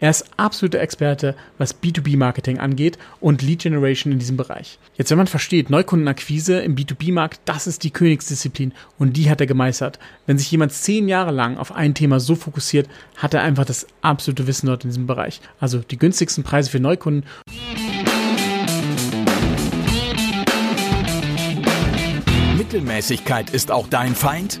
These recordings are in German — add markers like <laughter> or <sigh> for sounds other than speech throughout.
Er ist absoluter Experte, was B2B-Marketing angeht und Lead Generation in diesem Bereich. Jetzt, wenn man versteht, Neukundenakquise im B2B-Markt, das ist die Königsdisziplin und die hat er gemeistert. Wenn sich jemand zehn Jahre lang auf ein Thema so fokussiert, hat er einfach das absolute Wissen dort in diesem Bereich. Also die günstigsten Preise für Neukunden. Mittelmäßigkeit ist auch dein Feind?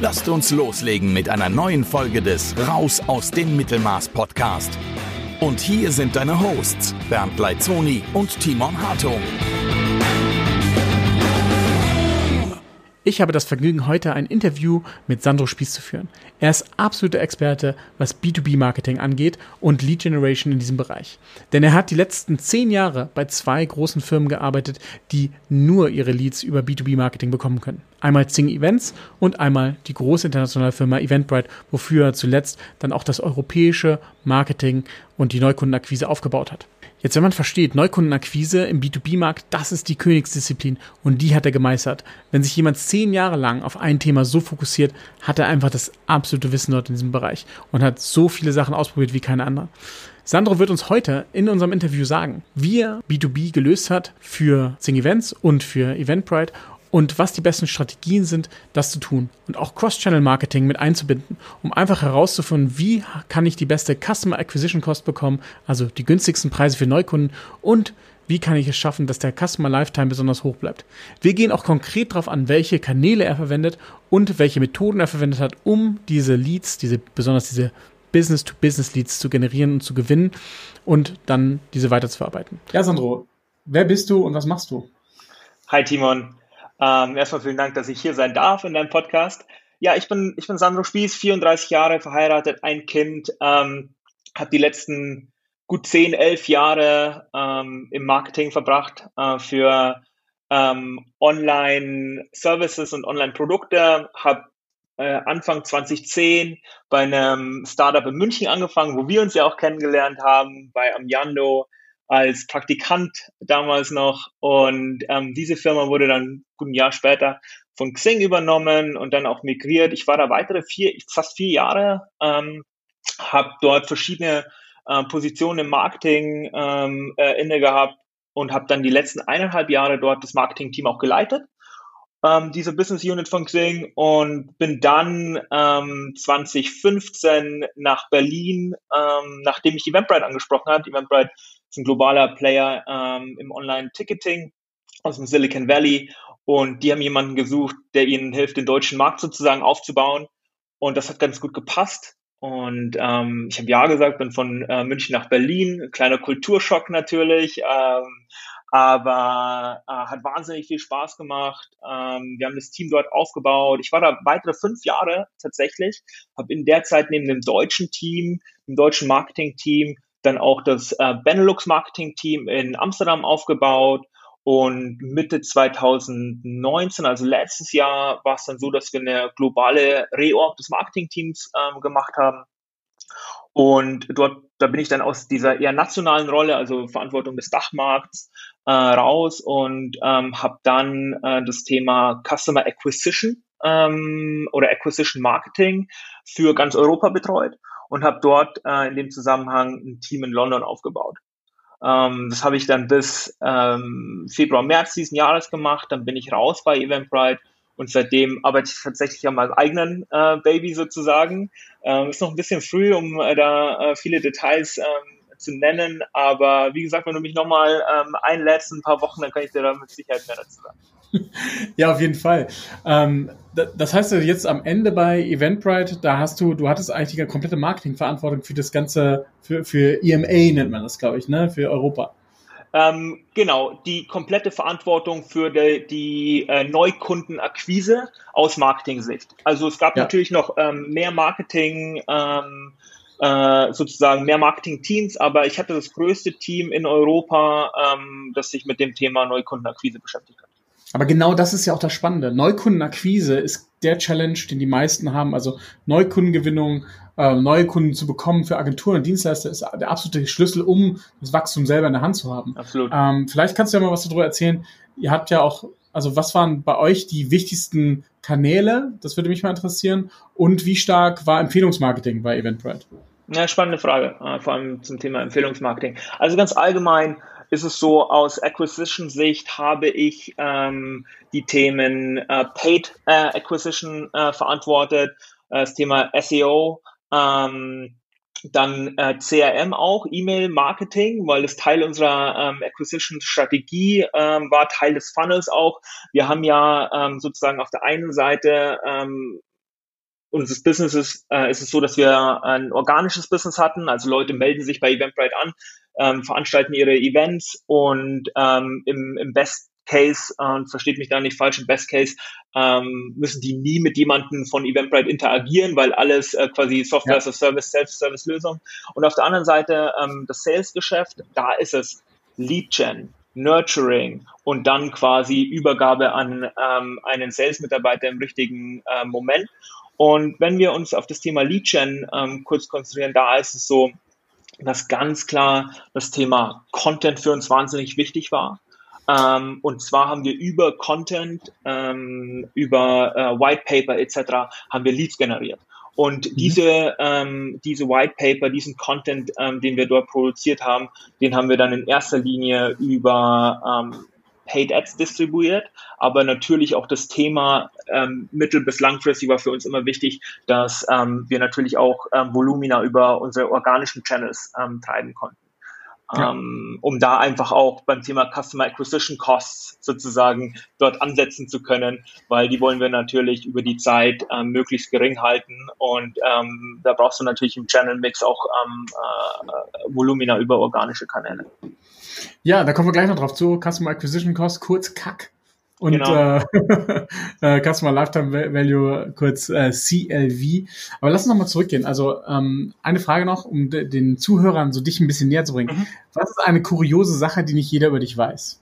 Lasst uns loslegen mit einer neuen Folge des Raus aus dem Mittelmaß Podcast. Und hier sind deine Hosts Bernd Leitzoni und Timon Hartung. Ich habe das Vergnügen, heute ein Interview mit Sandro Spieß zu führen. Er ist absoluter Experte, was B2B-Marketing angeht und Lead Generation in diesem Bereich. Denn er hat die letzten zehn Jahre bei zwei großen Firmen gearbeitet, die nur ihre Leads über B2B-Marketing bekommen können. Einmal Zing Events und einmal die große internationale Firma Eventbrite, wofür er zuletzt dann auch das europäische Marketing und die Neukundenakquise aufgebaut hat. Jetzt, wenn man versteht, Neukundenakquise im B2B-Markt, das ist die Königsdisziplin und die hat er gemeistert. Wenn sich jemand zehn Jahre lang auf ein Thema so fokussiert, hat er einfach das absolute Wissen dort in diesem Bereich und hat so viele Sachen ausprobiert wie keine andere. Sandro wird uns heute in unserem Interview sagen, wie er B2B gelöst hat für Zing Events und für Eventbrite und was die besten Strategien sind, das zu tun und auch Cross-Channel-Marketing mit einzubinden, um einfach herauszufinden, wie kann ich die beste Customer Acquisition Cost bekommen, also die günstigsten Preise für Neukunden und wie kann ich es schaffen, dass der Customer Lifetime besonders hoch bleibt. Wir gehen auch konkret darauf an, welche Kanäle er verwendet und welche Methoden er verwendet hat, um diese Leads, diese besonders diese Business-to-Business-Leads zu generieren und zu gewinnen und dann diese weiterzuverarbeiten. Ja, Sandro, wer bist du und was machst du? Hi Timon, ähm, erstmal vielen Dank, dass ich hier sein darf in deinem Podcast. Ja, ich bin, ich bin Sandro Spieß, 34 Jahre, verheiratet, ein Kind, ähm, habe die letzten gut 10, 11 Jahre ähm, im Marketing verbracht äh, für ähm, Online-Services und Online-Produkte, habe äh, Anfang 2010 bei einem Startup in München angefangen, wo wir uns ja auch kennengelernt haben, bei Amyando, als Praktikant damals noch. Und ähm, diese Firma wurde dann gut ein Jahr später von Xing übernommen und dann auch migriert. Ich war da weitere vier, fast vier Jahre, ähm, habe dort verschiedene äh, Positionen im Marketing ähm, äh, inne gehabt und habe dann die letzten eineinhalb Jahre dort das Marketing-Team auch geleitet ähm, diese Business Unit von Xing und bin dann ähm, 2015 nach Berlin, ähm, nachdem ich Eventbrite angesprochen habe. Eventbrite ist ein globaler Player ähm, im Online-Ticketing aus dem Silicon Valley und die haben jemanden gesucht, der ihnen hilft, den deutschen Markt sozusagen aufzubauen und das hat ganz gut gepasst. Und ähm, ich habe ja gesagt, bin von äh, München nach Berlin, kleiner Kulturschock natürlich, ähm, aber äh, hat wahnsinnig viel Spaß gemacht. Ähm, wir haben das Team dort aufgebaut. Ich war da weitere fünf Jahre tatsächlich, habe in der Zeit neben dem deutschen Team, dem deutschen Marketing-Team, dann auch das äh, Benelux-Marketing-Team in Amsterdam aufgebaut. Und Mitte 2019, also letztes Jahr, war es dann so, dass wir eine globale Reorg des Marketing-Teams ähm, gemacht haben. Und dort, da bin ich dann aus dieser eher nationalen Rolle, also Verantwortung des Dachmarkts, äh, raus und ähm, habe dann äh, das Thema Customer Acquisition ähm, oder Acquisition Marketing für ganz Europa betreut und habe dort äh, in dem Zusammenhang ein Team in London aufgebaut. Ähm, das habe ich dann bis ähm, Februar, März diesen Jahres gemacht. Dann bin ich raus bei Eventbrite und seitdem arbeite ich tatsächlich an meinem eigenen äh, Baby sozusagen. Ähm, ist noch ein bisschen früh, um äh, da äh, viele Details ähm, zu nennen. Aber wie gesagt, wenn du mich nochmal ähm, einlädst in ein paar Wochen, dann kann ich dir da mit Sicherheit mehr dazu sagen. <laughs> Ja, auf jeden Fall. Ähm, das heißt jetzt am Ende bei Eventbrite, da hast du, du hattest eigentlich die komplette Marketingverantwortung für das ganze, für, für EMA nennt man das, glaube ich, ne, für Europa. Ähm, genau, die komplette Verantwortung für die, die äh, Neukundenakquise aus Marketing-Sicht. Also es gab ja. natürlich noch ähm, mehr Marketing, ähm, äh, sozusagen mehr Marketing-Teams, aber ich hatte das größte Team in Europa, ähm, das sich mit dem Thema Neukundenakquise beschäftigt hat. Aber genau das ist ja auch das Spannende. Neukundenakquise ist der Challenge, den die meisten haben. Also Neukundengewinnung, äh, neue Kunden zu bekommen für Agenturen und Dienstleister ist der absolute Schlüssel, um das Wachstum selber in der Hand zu haben. Absolut. Ähm, vielleicht kannst du ja mal was darüber erzählen. Ihr habt ja auch, also was waren bei euch die wichtigsten Kanäle? Das würde mich mal interessieren. Und wie stark war Empfehlungsmarketing bei Eventbrite? Ja, spannende Frage, äh, vor allem zum Thema Empfehlungsmarketing. Also ganz allgemein ist es so, aus Acquisition-Sicht habe ich ähm, die Themen äh, Paid äh, Acquisition äh, verantwortet, äh, das Thema SEO, ähm, dann äh, CRM auch, E-Mail-Marketing, weil das Teil unserer ähm, Acquisition-Strategie ähm, war, Teil des Funnels auch. Wir haben ja ähm, sozusagen auf der einen Seite ähm, unseres Businesses äh, ist es so, dass wir ein organisches Business hatten, also Leute melden sich bei Eventbrite an, ähm, veranstalten ihre Events und ähm, im, im Best Case, äh, versteht mich da nicht falsch, im Best Case ähm, müssen die nie mit jemandem von Eventbrite interagieren, weil alles äh, quasi Software ja. as a Service, Self-Service-Lösung. Und auf der anderen Seite ähm, das Sales-Geschäft, da ist es Lead-Gen, Nurturing und dann quasi Übergabe an ähm, einen Sales-Mitarbeiter im richtigen äh, Moment. Und wenn wir uns auf das Thema Lead-Gen ähm, kurz konzentrieren, da ist es so, dass ganz klar das Thema Content für uns wahnsinnig wichtig war. Ähm, und zwar haben wir über Content, ähm, über äh, White Paper etc. haben wir Leads generiert. Und mhm. diese, ähm, diese White Paper, diesen Content, ähm, den wir dort produziert haben, den haben wir dann in erster Linie über ähm, Paid Ads distribuiert, aber natürlich auch das Thema ähm, mittel- bis langfristig war für uns immer wichtig, dass ähm, wir natürlich auch ähm, Volumina über unsere organischen Channels ähm, treiben konnten. Ja. Ähm, um da einfach auch beim Thema Customer Acquisition Costs sozusagen dort ansetzen zu können, weil die wollen wir natürlich über die Zeit ähm, möglichst gering halten und ähm, da brauchst du natürlich im Channel Mix auch ähm, äh, Volumina über organische Kanäle. Ja, da kommen wir gleich noch drauf zu. Customer Acquisition Cost, kurz CAC. Und genau. äh, <laughs> äh, Customer Lifetime Value, kurz äh, CLV. Aber lass uns nochmal zurückgehen. Also ähm, eine Frage noch, um den Zuhörern so dich ein bisschen näher zu bringen. Mhm. Was ist eine kuriose Sache, die nicht jeder über dich weiß?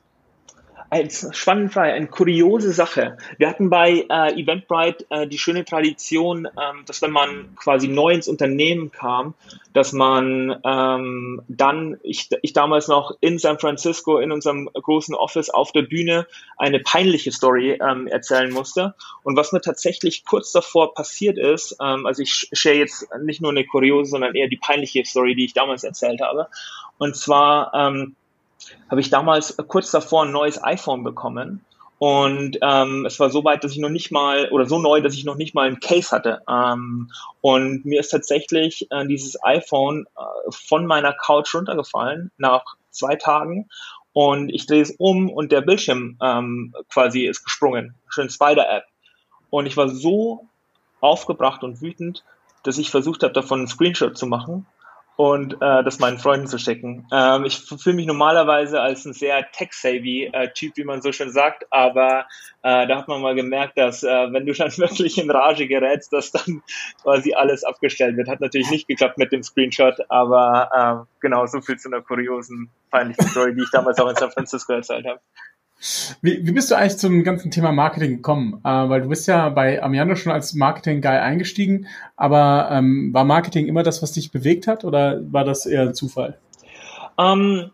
Als spannende Frage, eine kuriose Sache. Wir hatten bei äh, Eventbrite äh, die schöne Tradition, ähm, dass wenn man quasi neu ins Unternehmen kam, dass man ähm, dann, ich, ich damals noch in San Francisco in unserem großen Office auf der Bühne eine peinliche Story ähm, erzählen musste. Und was mir tatsächlich kurz davor passiert ist, ähm, also ich share jetzt nicht nur eine kuriose, sondern eher die peinliche Story, die ich damals erzählt habe. Und zwar ähm, habe ich damals kurz davor ein neues iPhone bekommen. Und ähm, es war so weit, dass ich noch nicht mal, oder so neu, dass ich noch nicht mal ein Case hatte. Ähm, und mir ist tatsächlich äh, dieses iPhone äh, von meiner Couch runtergefallen nach zwei Tagen. Und ich drehe es um und der Bildschirm ähm, quasi ist gesprungen. Schön Spider-App. Und ich war so aufgebracht und wütend, dass ich versucht habe, davon einen Screenshot zu machen und äh, das meinen Freunden zu schicken. Ähm, ich fühle mich normalerweise als ein sehr tech-savvy äh, Typ, wie man so schön sagt, aber äh, da hat man mal gemerkt, dass äh, wenn du dann <laughs> wirklich in Rage gerätst, dass dann quasi alles abgestellt wird. Hat natürlich nicht geklappt mit dem Screenshot, aber äh, genau so viel zu einer kuriosen, peinlichen Story, die ich damals auch in San Francisco erzählt habe. Wie, wie bist du eigentlich zum ganzen Thema Marketing gekommen? Äh, weil du bist ja bei Amiano schon als Marketing-Guy eingestiegen, aber ähm, war Marketing immer das, was dich bewegt hat oder war das eher Zufall? Um, ähm,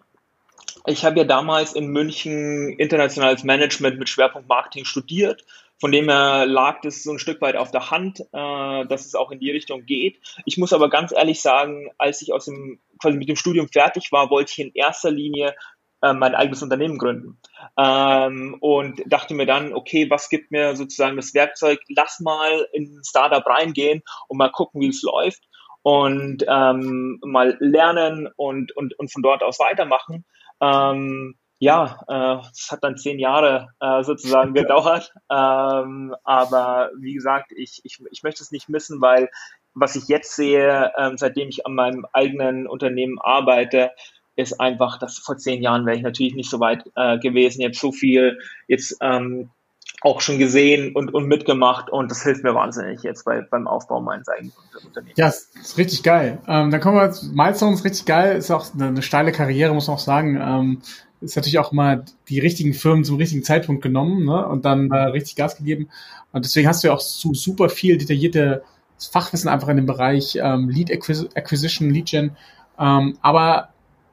ich habe ja damals in München internationales Management mit Schwerpunkt Marketing studiert. Von dem her lag es so ein Stück weit auf der Hand, äh, dass es auch in die Richtung geht. Ich muss aber ganz ehrlich sagen, als ich aus dem quasi mit dem Studium fertig war, wollte ich in erster Linie äh, mein eigenes Unternehmen gründen. Ähm, und dachte mir dann, okay, was gibt mir sozusagen das Werkzeug? Lass mal in ein Startup reingehen und mal gucken, wie es läuft und ähm, mal lernen und, und, und von dort aus weitermachen. Ähm, ja, äh, es hat dann zehn Jahre äh, sozusagen gedauert. Ähm, aber wie gesagt, ich, ich, ich möchte es nicht missen, weil was ich jetzt sehe, ähm, seitdem ich an meinem eigenen Unternehmen arbeite, ist einfach, dass vor zehn Jahren wäre ich natürlich nicht so weit äh, gewesen. Jetzt so viel, jetzt ähm, auch schon gesehen und, und mitgemacht und das hilft mir wahnsinnig jetzt bei, beim Aufbau meines eigenen Unternehmens. Ja, ist richtig geil. Ähm, dann kommen wir, Milestone ist richtig geil, ist auch eine, eine steile Karriere, muss man auch sagen. Ähm, ist natürlich auch mal die richtigen Firmen zum richtigen Zeitpunkt genommen ne? und dann äh, richtig Gas gegeben. Und deswegen hast du ja auch so super viel detaillierte Fachwissen einfach in dem Bereich ähm, Lead Acquisition, Lead Gen. Ähm, aber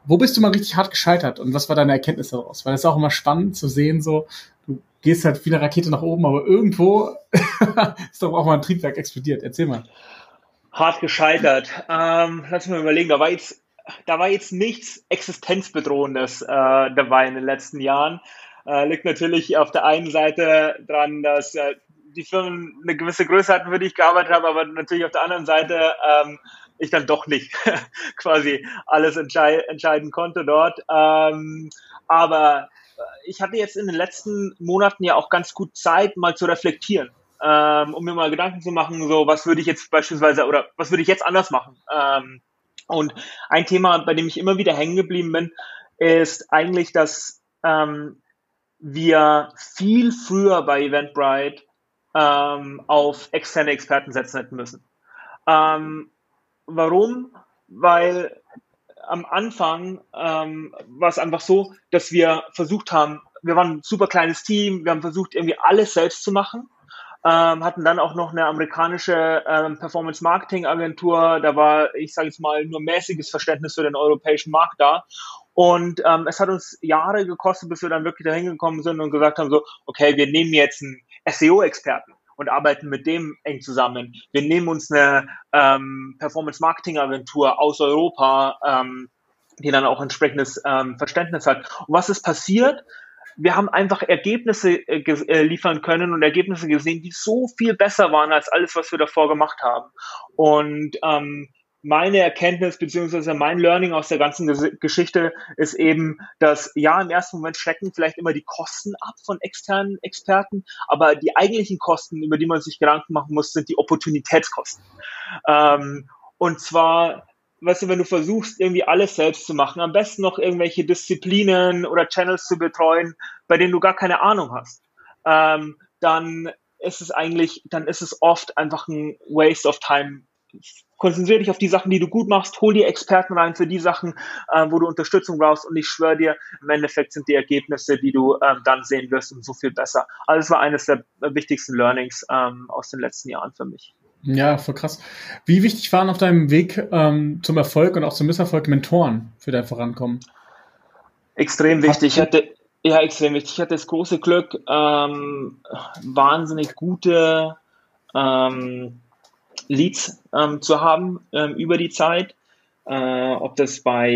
wo bist du mal richtig hart gescheitert und was war deine Erkenntnis daraus? Weil das ist auch immer spannend zu sehen, so, du gehst halt wie eine Rakete nach oben, aber irgendwo <laughs> ist doch auch mal ein Triebwerk explodiert. Erzähl mal. Hart gescheitert. Ähm, lass mich mal überlegen, da war jetzt, da war jetzt nichts Existenzbedrohendes äh, dabei in den letzten Jahren. Äh, liegt natürlich auf der einen Seite dran, dass äh, die Firmen eine gewisse Größe hatten, für die ich gearbeitet habe, aber natürlich auf der anderen Seite ähm, ich dann doch nicht <laughs> quasi alles entschei entscheiden konnte dort. Ähm, aber ich hatte jetzt in den letzten Monaten ja auch ganz gut Zeit, mal zu reflektieren, ähm, um mir mal Gedanken zu machen, so was würde ich jetzt beispielsweise oder was würde ich jetzt anders machen. Ähm, und ein Thema, bei dem ich immer wieder hängen geblieben bin, ist eigentlich, dass ähm, wir viel früher bei Eventbrite ähm, auf externe Experten setzen hätten müssen. Ähm, warum? Weil am Anfang ähm, war es einfach so, dass wir versucht haben, wir waren ein super kleines Team, wir haben versucht, irgendwie alles selbst zu machen. Ähm, hatten dann auch noch eine amerikanische ähm, Performance Marketing Agentur. Da war, ich sage jetzt mal, nur mäßiges Verständnis für den europäischen Markt da. Und ähm, es hat uns Jahre gekostet, bis wir dann wirklich dahin gekommen sind und gesagt haben, so, okay, wir nehmen jetzt einen SEO-Experten und arbeiten mit dem eng zusammen. Wir nehmen uns eine ähm, Performance-Marketing-Agentur aus Europa, ähm, die dann auch entsprechendes ähm, Verständnis hat. Und was ist passiert? wir haben einfach Ergebnisse äh, äh, liefern können und Ergebnisse gesehen, die so viel besser waren als alles, was wir davor gemacht haben. Und ähm, meine Erkenntnis beziehungsweise mein Learning aus der ganzen Geschichte ist eben, dass ja, im ersten Moment schrecken vielleicht immer die Kosten ab von externen Experten, aber die eigentlichen Kosten, über die man sich Gedanken machen muss, sind die Opportunitätskosten. Ähm, und zwar, weißt du, wenn du versuchst, irgendwie alles selbst zu machen, am besten noch irgendwelche Disziplinen oder Channels zu betreuen, bei denen du gar keine Ahnung hast, ähm, dann ist es eigentlich, dann ist es oft einfach ein Waste of Time konzentriere dich auf die Sachen, die du gut machst, hol dir Experten rein für die Sachen, äh, wo du Unterstützung brauchst und ich schwöre dir, im Endeffekt sind die Ergebnisse, die du ähm, dann sehen wirst, so viel besser. Also das war eines der wichtigsten Learnings ähm, aus den letzten Jahren für mich. Ja, voll krass. Wie wichtig waren auf deinem Weg ähm, zum Erfolg und auch zum Misserfolg Mentoren für dein Vorankommen? Extrem wichtig. Ich hatte, ja, extrem wichtig. Ich hatte das große Glück, ähm, wahnsinnig gute ähm, Leads ähm, zu haben ähm, über die Zeit. Äh, ob das bei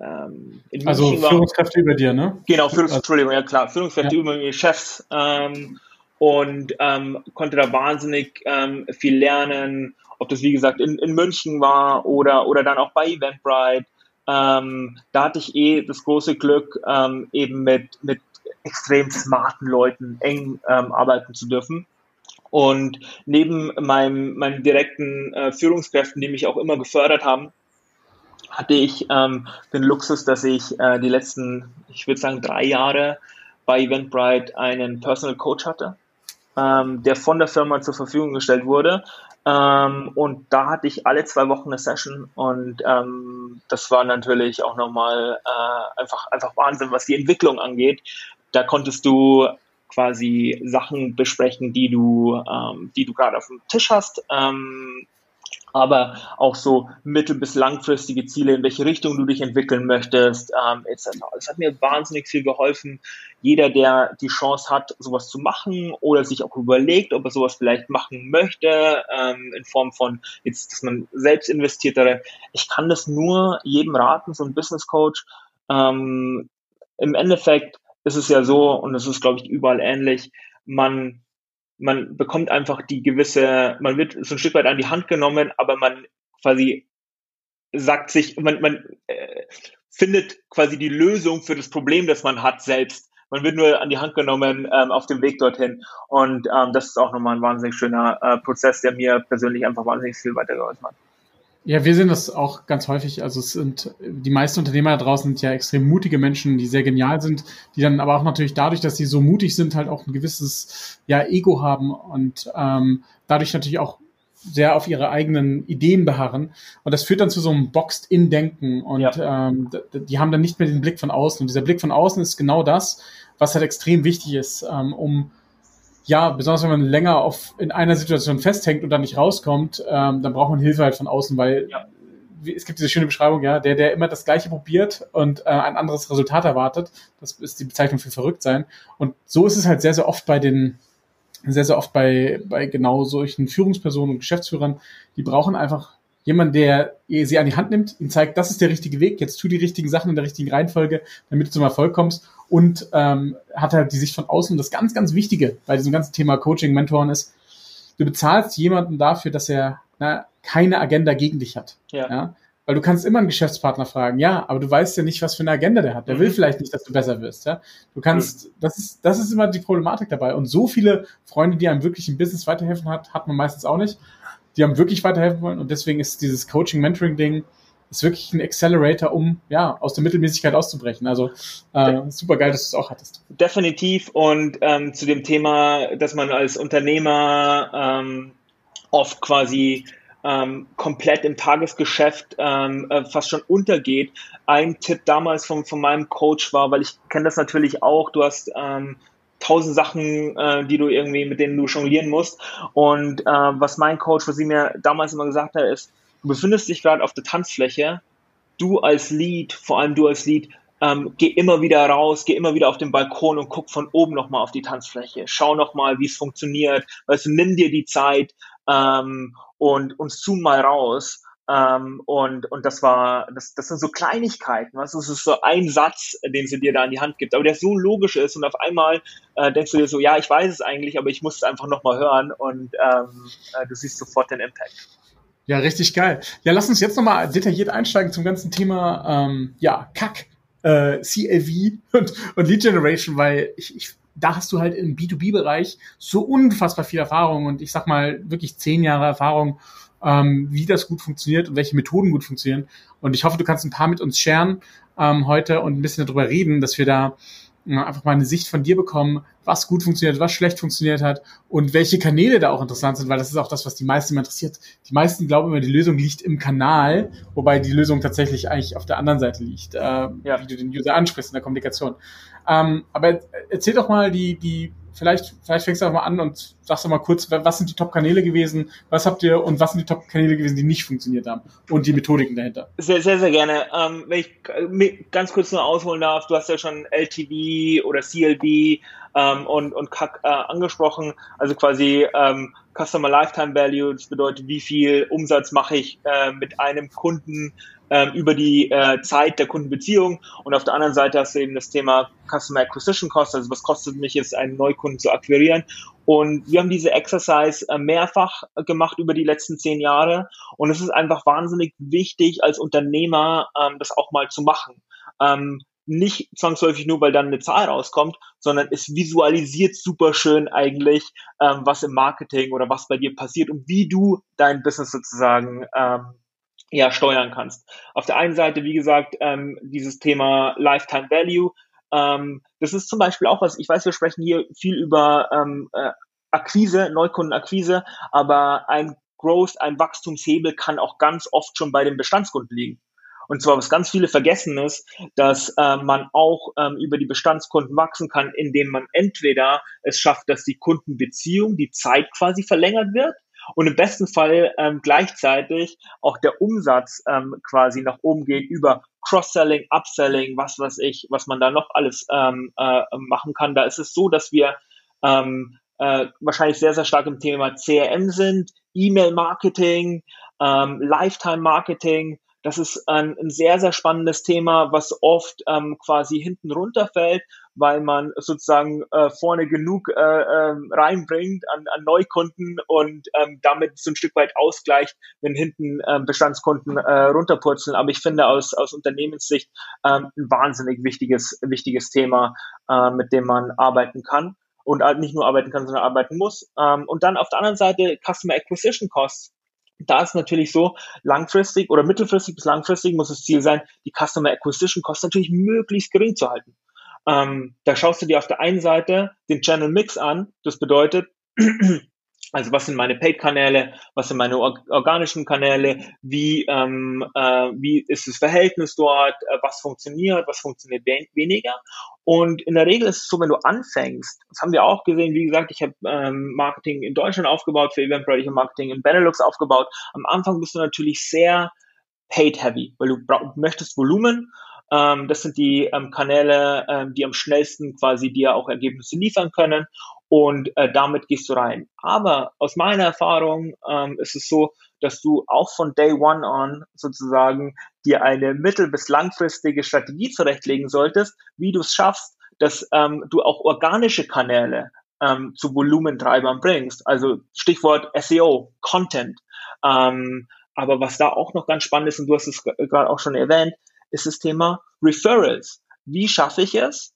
ähm, also Führungskräfte war. über dir, ne? Genau, Führungs also, Entschuldigung, ja klar, Führungskräfte ja. über mir, Chefs ähm, und ähm, konnte da wahnsinnig ähm, viel lernen, ob das wie gesagt in, in München war oder oder dann auch bei Eventbrite. Da hatte ich eh das große Glück, eben mit mit extrem smarten Leuten eng arbeiten zu dürfen. Und neben meinem, meinen direkten äh, Führungskräften, die mich auch immer gefördert haben, hatte ich ähm, den Luxus, dass ich äh, die letzten, ich würde sagen, drei Jahre bei Eventbrite einen Personal Coach hatte, ähm, der von der Firma zur Verfügung gestellt wurde. Ähm, und da hatte ich alle zwei Wochen eine Session und ähm, das war natürlich auch nochmal äh, einfach, einfach Wahnsinn, was die Entwicklung angeht. Da konntest du quasi Sachen besprechen, die du, ähm, die du gerade auf dem Tisch hast, ähm, aber auch so mittel- bis langfristige Ziele, in welche Richtung du dich entwickeln möchtest, ähm, etc. Es hat mir wahnsinnig viel geholfen. Jeder, der die Chance hat, sowas zu machen oder sich auch überlegt, ob er sowas vielleicht machen möchte, ähm, in Form von jetzt, dass man selbst investiert. Ich kann das nur jedem raten, so ein Business Coach. Ähm, Im Endeffekt ist es ja so, und es ist, glaube ich, überall ähnlich, man, man bekommt einfach die gewisse, man wird so ein Stück weit an die Hand genommen, aber man quasi sagt sich, man, man äh, findet quasi die Lösung für das Problem, das man hat, selbst. Man wird nur an die Hand genommen ähm, auf dem Weg dorthin. Und ähm, das ist auch nochmal ein wahnsinnig schöner äh, Prozess, der mir persönlich einfach wahnsinnig viel weitergeholfen hat. Ja, wir sehen das auch ganz häufig. Also es sind die meisten Unternehmer da draußen sind ja extrem mutige Menschen, die sehr genial sind, die dann aber auch natürlich dadurch, dass sie so mutig sind, halt auch ein gewisses ja Ego haben und ähm, dadurch natürlich auch sehr auf ihre eigenen Ideen beharren. Und das führt dann zu so einem Boxed-in-Denken. Und ja. ähm, die haben dann nicht mehr den Blick von außen. Und dieser Blick von außen ist genau das, was halt extrem wichtig ist, ähm, um ja, besonders wenn man länger auf, in einer Situation festhängt und dann nicht rauskommt, ähm, dann braucht man Hilfe halt von außen, weil ja. es gibt diese schöne Beschreibung, ja, der, der immer das Gleiche probiert und äh, ein anderes Resultat erwartet, das ist die Bezeichnung für verrückt sein. Und so ist es halt sehr, sehr oft bei den, sehr, sehr oft bei, bei genau solchen Führungspersonen und Geschäftsführern, die brauchen einfach jemand, der sie an die Hand nimmt, ihnen zeigt, das ist der richtige Weg, jetzt tu die richtigen Sachen in der richtigen Reihenfolge, damit du zum Erfolg kommst und ähm, hat halt die Sicht von außen. Und das ganz, ganz Wichtige bei diesem ganzen Thema Coaching, Mentoren ist, du bezahlst jemanden dafür, dass er na, keine Agenda gegen dich hat. Ja. ja. Weil du kannst immer einen Geschäftspartner fragen, ja, aber du weißt ja nicht, was für eine Agenda der hat. Der mhm. will vielleicht nicht, dass du besser wirst, ja. Du kannst, mhm. das ist, das ist immer die Problematik dabei. Und so viele Freunde, die einem wirklich im Business weiterhelfen hat, hat man meistens auch nicht die haben wirklich weiterhelfen wollen und deswegen ist dieses Coaching-Mentoring-Ding ist wirklich ein Accelerator, um ja aus der Mittelmäßigkeit auszubrechen. Also äh, super geil, dass du es auch hattest. Definitiv und ähm, zu dem Thema, dass man als Unternehmer ähm, oft quasi ähm, komplett im Tagesgeschäft ähm, äh, fast schon untergeht. Ein Tipp damals von, von meinem Coach war, weil ich kenne das natürlich auch, du hast ähm, tausend Sachen, äh, die du irgendwie, mit denen du jonglieren musst. Und äh, was mein Coach, was sie mir damals immer gesagt hat, ist, du befindest dich gerade auf der Tanzfläche, du als Lead, vor allem du als Lead, ähm, geh immer wieder raus, geh immer wieder auf den Balkon und guck von oben nochmal auf die Tanzfläche. Schau nochmal, wie es funktioniert. Weißt du, nimm dir die Zeit ähm, und, und zoom mal raus. Ähm, und, und das war, das, das sind so Kleinigkeiten, was? Das ist so ein Satz, den sie dir da in die Hand gibt, aber der so logisch ist und auf einmal äh, denkst du dir so, ja, ich weiß es eigentlich, aber ich muss es einfach nochmal hören und ähm, äh, du siehst sofort den Impact. Ja, richtig geil. Ja, lass uns jetzt nochmal detailliert einsteigen zum ganzen Thema, ähm, ja, Kack, äh, CLV und, und Lead Generation, weil ich, ich da hast du halt im B2B-Bereich so unfassbar viel Erfahrung und ich sag mal wirklich zehn Jahre Erfahrung ähm, wie das gut funktioniert und welche Methoden gut funktionieren. Und ich hoffe, du kannst ein paar mit uns scheren ähm, heute und ein bisschen darüber reden, dass wir da äh, einfach mal eine Sicht von dir bekommen, was gut funktioniert, was schlecht funktioniert hat und welche Kanäle da auch interessant sind, weil das ist auch das, was die meisten immer interessiert. Die meisten glauben immer, die Lösung liegt im Kanal, wobei die Lösung tatsächlich eigentlich auf der anderen Seite liegt, äh, ja. wie du den User ansprichst in der Kommunikation. Ähm, aber erzähl doch mal die, die vielleicht, vielleicht fängst du einfach mal an und sagst doch mal kurz, was sind die Top-Kanäle gewesen, was habt ihr und was sind die Top-Kanäle gewesen, die nicht funktioniert haben und die Methodiken dahinter. Sehr, sehr, sehr gerne. Ähm, wenn ich ganz kurz nur ausholen darf, du hast ja schon LTV oder CLV ähm, und, und CAC äh, angesprochen, also quasi ähm, Customer Lifetime Value, das bedeutet, wie viel Umsatz mache ich äh, mit einem Kunden ähm, über die äh, Zeit der Kundenbeziehung. Und auf der anderen Seite hast du eben das Thema Customer Acquisition Cost, also was kostet mich jetzt, einen Neukunden zu akquirieren. Und wir haben diese Exercise äh, mehrfach gemacht über die letzten zehn Jahre. Und es ist einfach wahnsinnig wichtig, als Unternehmer ähm, das auch mal zu machen. Ähm, nicht zwangsläufig nur, weil dann eine Zahl rauskommt, sondern es visualisiert super schön eigentlich, ähm, was im Marketing oder was bei dir passiert und wie du dein Business sozusagen ähm, ja, steuern kannst. Auf der einen Seite, wie gesagt, ähm, dieses Thema Lifetime Value. Ähm, das ist zum Beispiel auch was, ich weiß, wir sprechen hier viel über ähm, äh, Akquise, Neukundenakquise, aber ein Growth, ein Wachstumshebel kann auch ganz oft schon bei den Bestandskunden liegen. Und zwar, was ganz viele vergessen ist, dass äh, man auch ähm, über die Bestandskunden wachsen kann, indem man entweder es schafft, dass die Kundenbeziehung, die Zeit quasi verlängert wird, und im besten Fall ähm, gleichzeitig auch der Umsatz ähm, quasi nach oben geht über Cross-Selling, Upselling, was weiß ich, was man da noch alles ähm, äh, machen kann. Da ist es so, dass wir ähm, äh, wahrscheinlich sehr, sehr stark im Thema CRM sind, E-Mail-Marketing, ähm, Lifetime-Marketing, das ist ein, ein sehr, sehr spannendes Thema, was oft ähm, quasi hinten runterfällt, weil man sozusagen äh, vorne genug äh, äh, reinbringt an, an Neukunden und ähm, damit so ein Stück weit ausgleicht, wenn hinten ähm, Bestandskunden äh, runterpurzeln. Aber ich finde aus, aus Unternehmenssicht ähm, ein wahnsinnig wichtiges, wichtiges Thema, äh, mit dem man arbeiten kann und halt nicht nur arbeiten kann, sondern arbeiten muss. Ähm, und dann auf der anderen Seite Customer Acquisition Costs da ist natürlich so, langfristig oder mittelfristig bis langfristig muss das Ziel sein, die Customer Acquisition Kosten natürlich möglichst gering zu halten. Ähm, da schaust du dir auf der einen Seite den Channel Mix an. Das bedeutet, <clears throat> also was sind meine Paid-Kanäle, was sind meine or organischen Kanäle, wie, ähm, äh, wie ist das Verhältnis dort, äh, was funktioniert, was funktioniert weniger. Und in der Regel ist es so, wenn du anfängst, das haben wir auch gesehen, wie gesagt, ich habe ähm, Marketing in Deutschland aufgebaut, für Eventbrite, ich Marketing in Benelux aufgebaut. Am Anfang bist du natürlich sehr paid-heavy, weil du möchtest Volumen. Ähm, das sind die ähm, Kanäle, ähm, die am schnellsten quasi dir auch Ergebnisse liefern können und äh, damit gehst du rein. Aber aus meiner Erfahrung ähm, ist es so, dass du auch von Day One on sozusagen dir eine mittel- bis langfristige Strategie zurechtlegen solltest, wie du es schaffst, dass ähm, du auch organische Kanäle ähm, zu Volumentreibern bringst. Also Stichwort SEO, Content. Ähm, aber was da auch noch ganz spannend ist, und du hast es gerade auch schon erwähnt, ist das Thema Referrals. Wie schaffe ich es,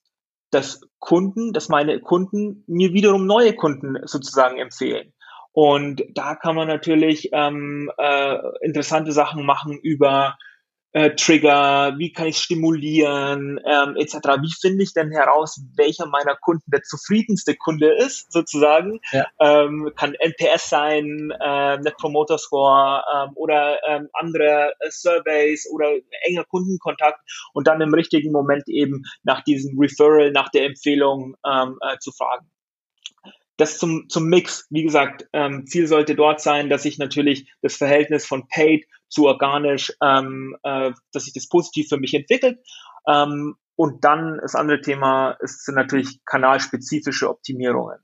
dass Kunden, dass meine Kunden mir wiederum neue Kunden sozusagen empfehlen? Und da kann man natürlich ähm, äh, interessante Sachen machen über äh, Trigger, wie kann ich stimulieren, ähm, etc. Wie finde ich denn heraus, welcher meiner Kunden der zufriedenste Kunde ist, sozusagen? Ja. Ähm, kann NPS sein, äh, Net Promoter Score ähm, oder ähm, andere äh, Surveys oder enger Kundenkontakt und dann im richtigen Moment eben nach diesem Referral, nach der Empfehlung ähm, äh, zu fragen das zum, zum Mix, wie gesagt, ähm, Ziel sollte dort sein, dass ich natürlich das Verhältnis von Paid zu organisch, ähm, äh, dass sich das positiv für mich entwickelt. Ähm, und dann das andere Thema ist, sind natürlich kanalspezifische Optimierungen.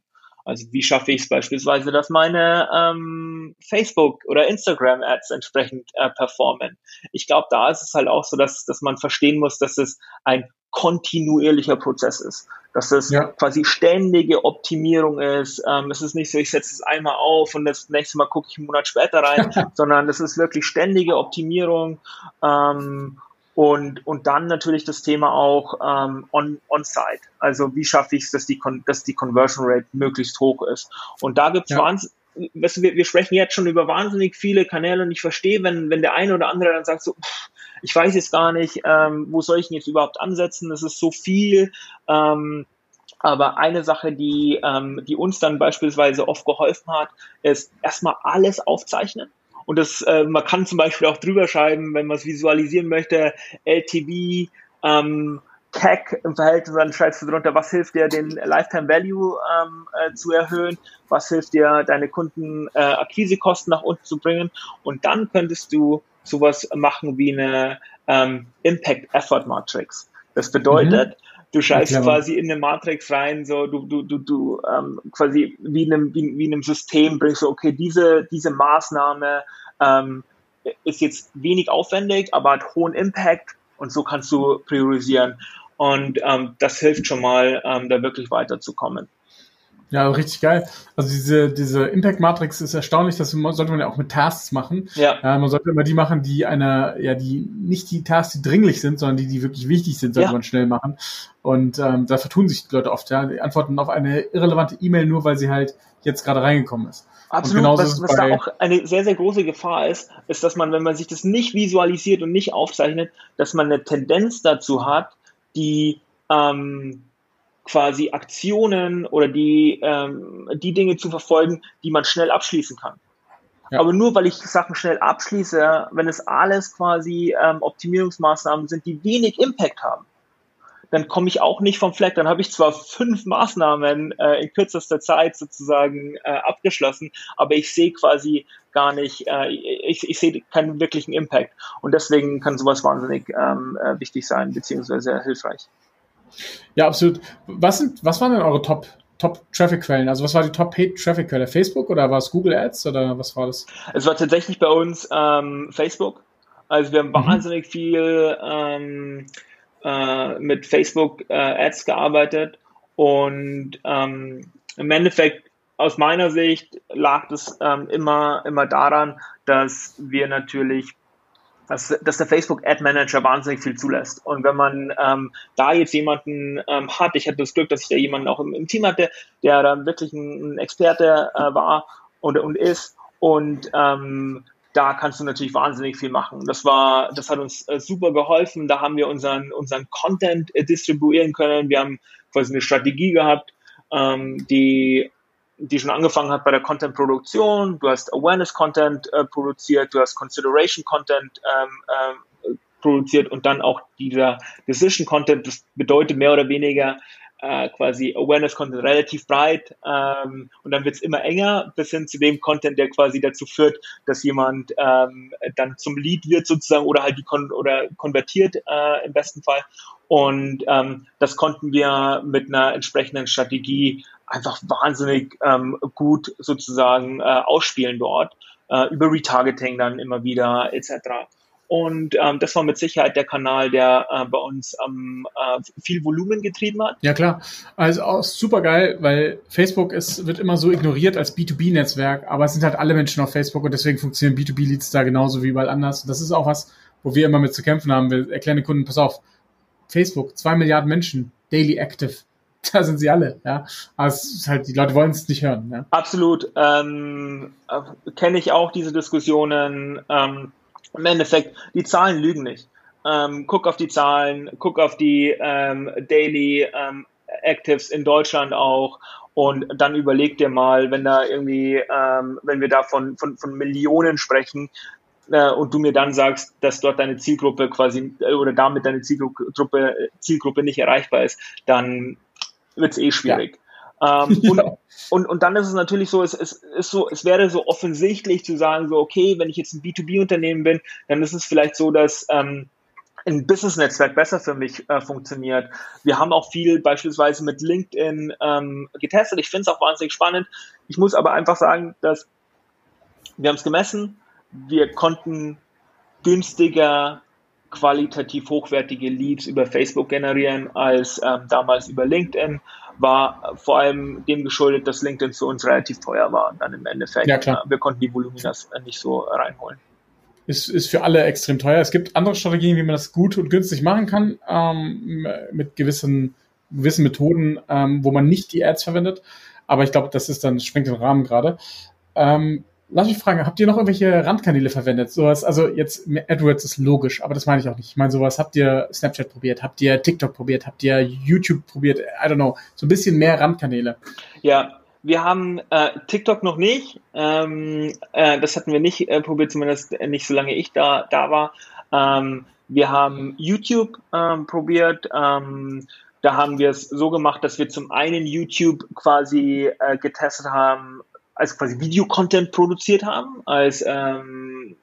Also wie schaffe ich es beispielsweise, dass meine ähm, Facebook- oder Instagram-Ads entsprechend äh, performen? Ich glaube, da ist es halt auch so, dass, dass man verstehen muss, dass es ein kontinuierlicher Prozess ist. Dass es ja. quasi ständige Optimierung ist. Ähm, es ist nicht so, ich setze es einmal auf und das nächste Mal gucke ich einen Monat später rein, <laughs> sondern es ist wirklich ständige Optimierung. Ähm, und, und dann natürlich das Thema auch ähm, on, on-site. Also wie schaffe ich es, dass die, dass die Conversion Rate möglichst hoch ist. Und da gibt es ja. wir, wir sprechen jetzt schon über wahnsinnig viele Kanäle und ich verstehe, wenn, wenn der eine oder andere dann sagt so, pff, ich weiß jetzt gar nicht, ähm, wo soll ich denn jetzt überhaupt ansetzen, das ist so viel. Ähm, aber eine Sache, die, ähm, die uns dann beispielsweise oft geholfen hat, ist erstmal alles aufzeichnen. Und das, äh, man kann zum Beispiel auch drüber schreiben, wenn man es visualisieren möchte, LTV, ähm, CAC im Verhältnis, dann schreibst du drunter, was hilft dir, den Lifetime Value ähm, äh, zu erhöhen, was hilft dir, deine Kunden äh, Akquisekosten nach unten zu bringen. Und dann könntest du sowas machen wie eine ähm, Impact Effort Matrix. Das bedeutet, mhm. du schreibst ja, quasi in eine Matrix rein, so du, du, du, du ähm, quasi wie in einem, wie, wie in einem System bringst du, okay, diese, diese Maßnahme ähm, ist jetzt wenig aufwendig, aber hat hohen Impact und so kannst du priorisieren. Und ähm, das hilft schon mal, ähm, da wirklich weiterzukommen. Ja, richtig geil. Also diese, diese Impact Matrix ist erstaunlich, das sollte man ja auch mit Tasks machen. Ja. ja. Man sollte immer die machen, die einer, ja, die nicht die Tasks, die dringlich sind, sondern die, die wirklich wichtig sind, sollte ja. man schnell machen. Und ähm, da vertun sich die Leute oft, ja. Die antworten auf eine irrelevante E-Mail nur, weil sie halt jetzt gerade reingekommen ist. Absolut. Was, was da auch eine sehr, sehr große Gefahr ist, ist, dass man, wenn man sich das nicht visualisiert und nicht aufzeichnet, dass man eine Tendenz dazu hat, die ähm, quasi Aktionen oder die, ähm, die Dinge zu verfolgen, die man schnell abschließen kann. Ja. Aber nur weil ich Sachen schnell abschließe, wenn es alles quasi ähm, Optimierungsmaßnahmen sind, die wenig Impact haben, dann komme ich auch nicht vom Fleck. Dann habe ich zwar fünf Maßnahmen äh, in kürzester Zeit sozusagen äh, abgeschlossen, aber ich sehe quasi gar nicht, äh, ich, ich sehe keinen wirklichen Impact. Und deswegen kann sowas wahnsinnig ähm, äh, wichtig sein, beziehungsweise hilfreich. Ja, absolut. Was, sind, was waren denn eure Top, Top-Traffic-Quellen? Also was war die Top-Paid-Traffic-Quelle? Facebook oder war es Google Ads oder was war das? Es war tatsächlich bei uns ähm, Facebook. Also wir haben mhm. wahnsinnig viel ähm, äh, mit Facebook äh, Ads gearbeitet und ähm, im Endeffekt aus meiner Sicht lag es ähm, immer, immer daran, dass wir natürlich dass, dass der Facebook Ad Manager wahnsinnig viel zulässt. Und wenn man ähm, da jetzt jemanden ähm, hat, ich hatte das Glück, dass ich da jemanden auch im, im Team hatte, der da wirklich ein, ein Experte äh, war und, und ist und ähm, da kannst du natürlich wahnsinnig viel machen. Das war, das hat uns äh, super geholfen. Da haben wir unseren, unseren Content äh, distribuieren können. Wir haben quasi eine Strategie gehabt, ähm, die, die schon angefangen hat bei der Content-Produktion. Du hast Awareness-Content äh, produziert, du hast Consideration-Content ähm, ähm, produziert und dann auch dieser Decision-Content. Das bedeutet mehr oder weniger, äh, quasi Awareness-Content relativ breit ähm, und dann wird es immer enger bis hin zu dem Content, der quasi dazu führt, dass jemand ähm, dann zum Lead wird sozusagen oder halt die kon oder konvertiert äh, im besten Fall. Und ähm, das konnten wir mit einer entsprechenden Strategie einfach wahnsinnig ähm, gut sozusagen äh, ausspielen dort, äh, über Retargeting dann immer wieder etc. Und ähm, das war mit Sicherheit der Kanal, der äh, bei uns ähm, äh, viel Volumen getrieben hat. Ja klar, also auch super geil, weil Facebook ist, wird immer so ignoriert als B2B-Netzwerk, aber es sind halt alle Menschen auf Facebook und deswegen funktionieren B2B-Leads da genauso wie überall anders. Und das ist auch was, wo wir immer mit zu kämpfen haben. Wir erklären den Kunden, pass auf, Facebook, zwei Milliarden Menschen, daily active. <laughs> Da sind sie alle, ja. Aber es ist halt, die Leute wollen es nicht hören. Ja? Absolut. Ähm, äh, Kenne ich auch diese Diskussionen. Ähm, im Endeffekt, die Zahlen lügen nicht. Ähm, guck auf die Zahlen, guck auf die ähm, Daily ähm, Actives in Deutschland auch und dann überleg dir mal, wenn da irgendwie, ähm, wenn wir da von, von, von Millionen sprechen, äh, und du mir dann sagst, dass dort deine Zielgruppe quasi äh, oder damit deine Zielgruppe, Zielgruppe nicht erreichbar ist, dann wird es eh schwierig. Ähm, <laughs> und, und, und dann ist es natürlich so, es, es ist so, es wäre so offensichtlich zu sagen, so, okay, wenn ich jetzt ein B2B-Unternehmen bin, dann ist es vielleicht so, dass ähm, ein Business-Netzwerk besser für mich äh, funktioniert. Wir haben auch viel beispielsweise mit LinkedIn ähm, getestet. Ich finde es auch wahnsinnig spannend. Ich muss aber einfach sagen, dass wir haben es gemessen, wir konnten günstiger qualitativ hochwertige Leads über Facebook generieren als ähm, damals über LinkedIn war vor allem dem geschuldet, dass LinkedIn für uns relativ teuer war dann im Endeffekt. Ja, klar. Wir konnten die Voluminas nicht so reinholen. Ist, ist für alle extrem teuer. Es gibt andere Strategien, wie man das gut und günstig machen kann, ähm, mit gewissen, gewissen Methoden, ähm, wo man nicht die Ads verwendet. Aber ich glaube, das ist dann, sprengt den Rahmen gerade. Ähm, Lass mich fragen, habt ihr noch irgendwelche Randkanäle verwendet? Sowas, also jetzt AdWords ist logisch, aber das meine ich auch nicht. Ich meine sowas, habt ihr Snapchat probiert, habt ihr TikTok probiert, habt ihr YouTube probiert, I don't know, so ein bisschen mehr Randkanäle. Ja, wir haben äh, TikTok noch nicht. Ähm, äh, das hatten wir nicht äh, probiert, zumindest nicht solange ich da, da war. Ähm, wir haben YouTube ähm, probiert. Ähm, da haben wir es so gemacht, dass wir zum einen YouTube quasi äh, getestet haben, als quasi Videocontent produziert haben, als ähm,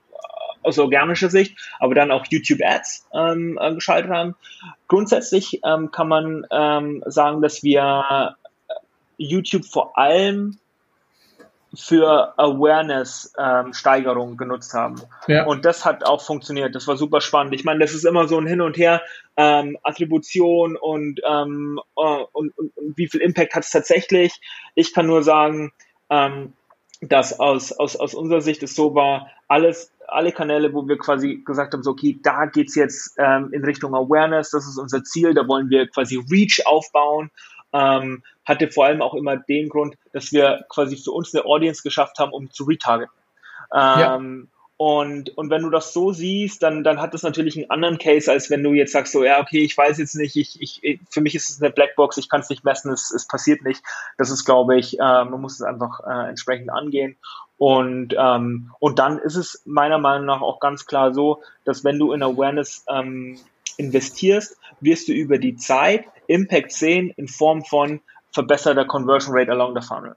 aus organischer Sicht, aber dann auch YouTube Ads ähm, äh, geschaltet haben. Grundsätzlich ähm, kann man ähm, sagen, dass wir äh, YouTube vor allem für Awareness-Steigerung ähm, genutzt haben. Ja. Und das hat auch funktioniert. Das war super spannend. Ich meine, das ist immer so ein Hin und Her, ähm, Attribution und, ähm, äh, und, und, und wie viel Impact hat es tatsächlich. Ich kann nur sagen, ähm, dass aus, aus, aus unserer Sicht es so war, alles, alle Kanäle, wo wir quasi gesagt haben, so, okay, da geht's jetzt ähm, in Richtung Awareness, das ist unser Ziel, da wollen wir quasi Reach aufbauen, ähm, hatte vor allem auch immer den Grund, dass wir quasi für uns eine Audience geschafft haben, um zu retargeten. Ähm, ja. Und, und wenn du das so siehst, dann, dann hat das natürlich einen anderen Case, als wenn du jetzt sagst, so, ja, okay, ich weiß jetzt nicht, ich, ich, für mich ist es eine Blackbox, ich kann es nicht messen, es, es passiert nicht. Das ist, glaube ich, äh, man muss es einfach äh, entsprechend angehen. Und, ähm, und dann ist es meiner Meinung nach auch ganz klar so, dass wenn du in Awareness ähm, investierst, wirst du über die Zeit Impact sehen in Form von verbesserter Conversion Rate along the funnel.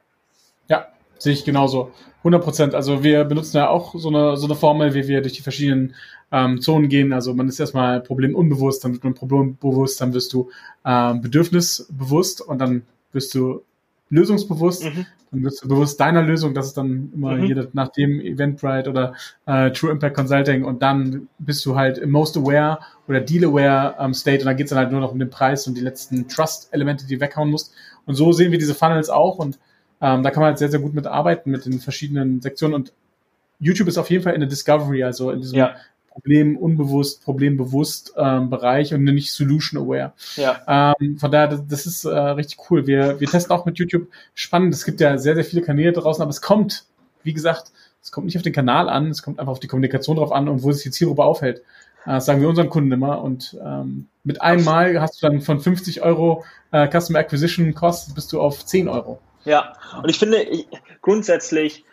Sehe ich genauso. 100 Prozent. Also wir benutzen ja auch so eine, so eine Formel, wie wir durch die verschiedenen ähm, Zonen gehen. Also man ist erstmal problemunbewusst, dann wird man problembewusst, dann wirst du ähm, bedürfnisbewusst und dann wirst du lösungsbewusst. Mhm. Dann wirst du bewusst deiner Lösung, das ist dann immer mhm. jede, nach dem Eventbrite oder äh, True Impact Consulting und dann bist du halt im Most Aware oder Deal Aware ähm, State und dann geht's dann halt nur noch um den Preis und die letzten Trust-Elemente, die du weghauen musst. Und so sehen wir diese Funnels auch und ähm, da kann man halt sehr, sehr gut mit arbeiten mit den verschiedenen Sektionen und YouTube ist auf jeden Fall in der Discovery, also in diesem ja. Problem unbewusst, problembewusst ähm, Bereich und nicht Solution Aware. Ja. Ähm, von daher, das, das ist äh, richtig cool. Wir, wir testen auch mit YouTube spannend. Es gibt ja sehr, sehr viele Kanäle draußen, aber es kommt, wie gesagt, Es kommt nicht auf den Kanal an, es kommt einfach auf die Kommunikation drauf an und wo sich die Zielgruppe aufhält. Äh, das sagen wir unseren Kunden immer. Und ähm, mit einmal hast du dann von 50 Euro äh, Customer Acquisition Cost bist du auf 10 Euro. Ja, und ich finde ich, grundsätzlich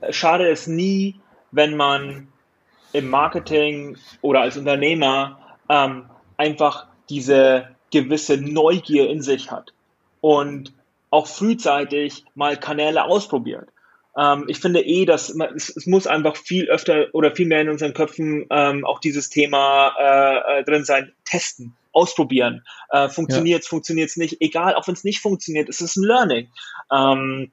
äh, schade es nie, wenn man im Marketing oder als Unternehmer ähm, einfach diese gewisse Neugier in sich hat und auch frühzeitig mal Kanäle ausprobiert. Ähm, ich finde eh, dass man, es, es, muss einfach viel öfter oder viel mehr in unseren Köpfen ähm, auch dieses Thema äh, äh drin sein, testen, ausprobieren. Äh, funktioniert es, ja. funktioniert es nicht, egal, auch wenn es nicht funktioniert, es ist ein Learning. Ähm,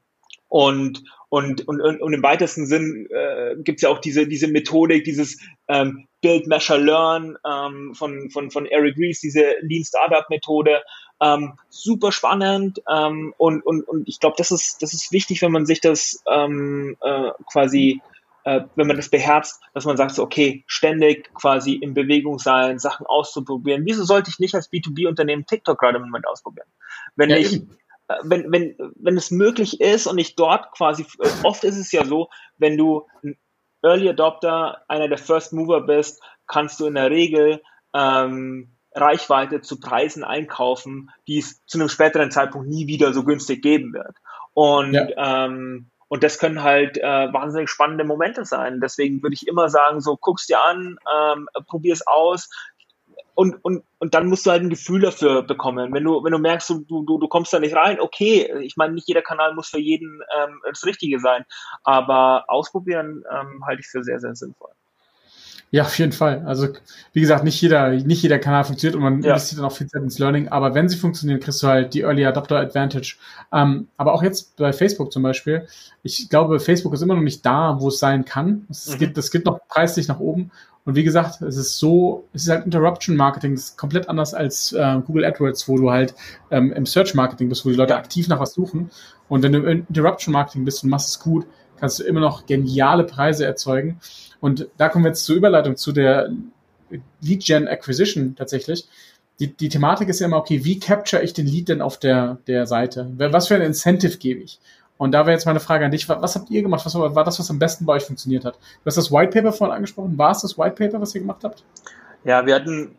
und, und, und, und im weitesten Sinn äh, gibt es ja auch diese, diese Methodik, dieses ähm, Build, Measure, Learn ähm, von, von, von Eric Ries, diese Lean Startup Methode. Ähm, super spannend ähm, und, und, und ich glaube, das ist, das ist wichtig, wenn man sich das ähm, äh, quasi, äh, wenn man das beherzt, dass man sagt, so, okay, ständig quasi in Bewegung sein, Sachen auszuprobieren. Wieso sollte ich nicht als B2B-Unternehmen TikTok gerade im Moment ausprobieren? Wenn ja, ich, äh, wenn, wenn, wenn es möglich ist und ich dort quasi, äh, oft ist es ja so, wenn du ein Early Adopter, einer der First Mover bist, kannst du in der Regel ähm, Reichweite zu Preisen einkaufen, die es zu einem späteren Zeitpunkt nie wieder so günstig geben wird. Und ja. ähm, und das können halt äh, wahnsinnig spannende Momente sein. Deswegen würde ich immer sagen, so guck's dir an, ähm, probier es aus, und, und, und dann musst du halt ein Gefühl dafür bekommen. Wenn du, wenn du merkst, du, du, du kommst da nicht rein, okay, ich meine, nicht jeder Kanal muss für jeden ähm, das Richtige sein, aber ausprobieren ähm, halte ich für sehr, sehr sinnvoll. Ja, auf jeden Fall. Also, wie gesagt, nicht jeder, nicht jeder Kanal funktioniert und man ja. investiert dann auch viel Zeit ins Learning, aber wenn sie funktionieren, kriegst du halt die Early Adopter Advantage. Ähm, aber auch jetzt bei Facebook zum Beispiel. Ich glaube, Facebook ist immer noch nicht da, wo es sein kann. Es mhm. geht, das geht noch preislich nach oben und wie gesagt, es ist so, es ist halt Interruption Marketing, das ist komplett anders als äh, Google AdWords, wo du halt ähm, im Search Marketing bist, wo die Leute aktiv nach was suchen. Und wenn du im Interruption Marketing bist und machst es gut, kannst du immer noch geniale Preise erzeugen. Und da kommen wir jetzt zur Überleitung zu der Lead Gen Acquisition tatsächlich. Die, die Thematik ist ja immer, okay, wie capture ich den Lead denn auf der, der Seite? Was für ein Incentive gebe ich? Und da wäre jetzt meine Frage an dich, was habt ihr gemacht? Was war das, was am besten bei euch funktioniert hat? Du hast das White Paper vorhin angesprochen. War es das White Paper, was ihr gemacht habt? Ja, wir hatten,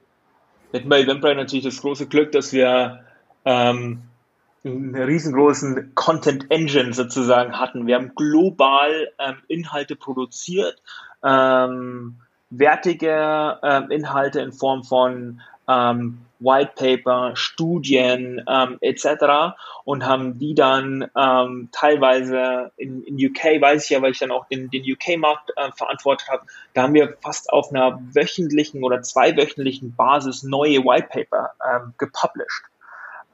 wir bei Eventbrite natürlich das große Glück, dass wir ähm, einen riesengroßen Content Engine sozusagen hatten. Wir haben global ähm, Inhalte produziert, ähm, wertige ähm, Inhalte in Form von ähm, White Paper, Studien ähm, etc. und haben die dann ähm, teilweise in, in UK, weiß ich ja, weil ich dann auch den, den UK-Markt äh, verantwortet habe, da haben wir fast auf einer wöchentlichen oder zweiwöchentlichen Basis neue White Paper ähm, gepublished.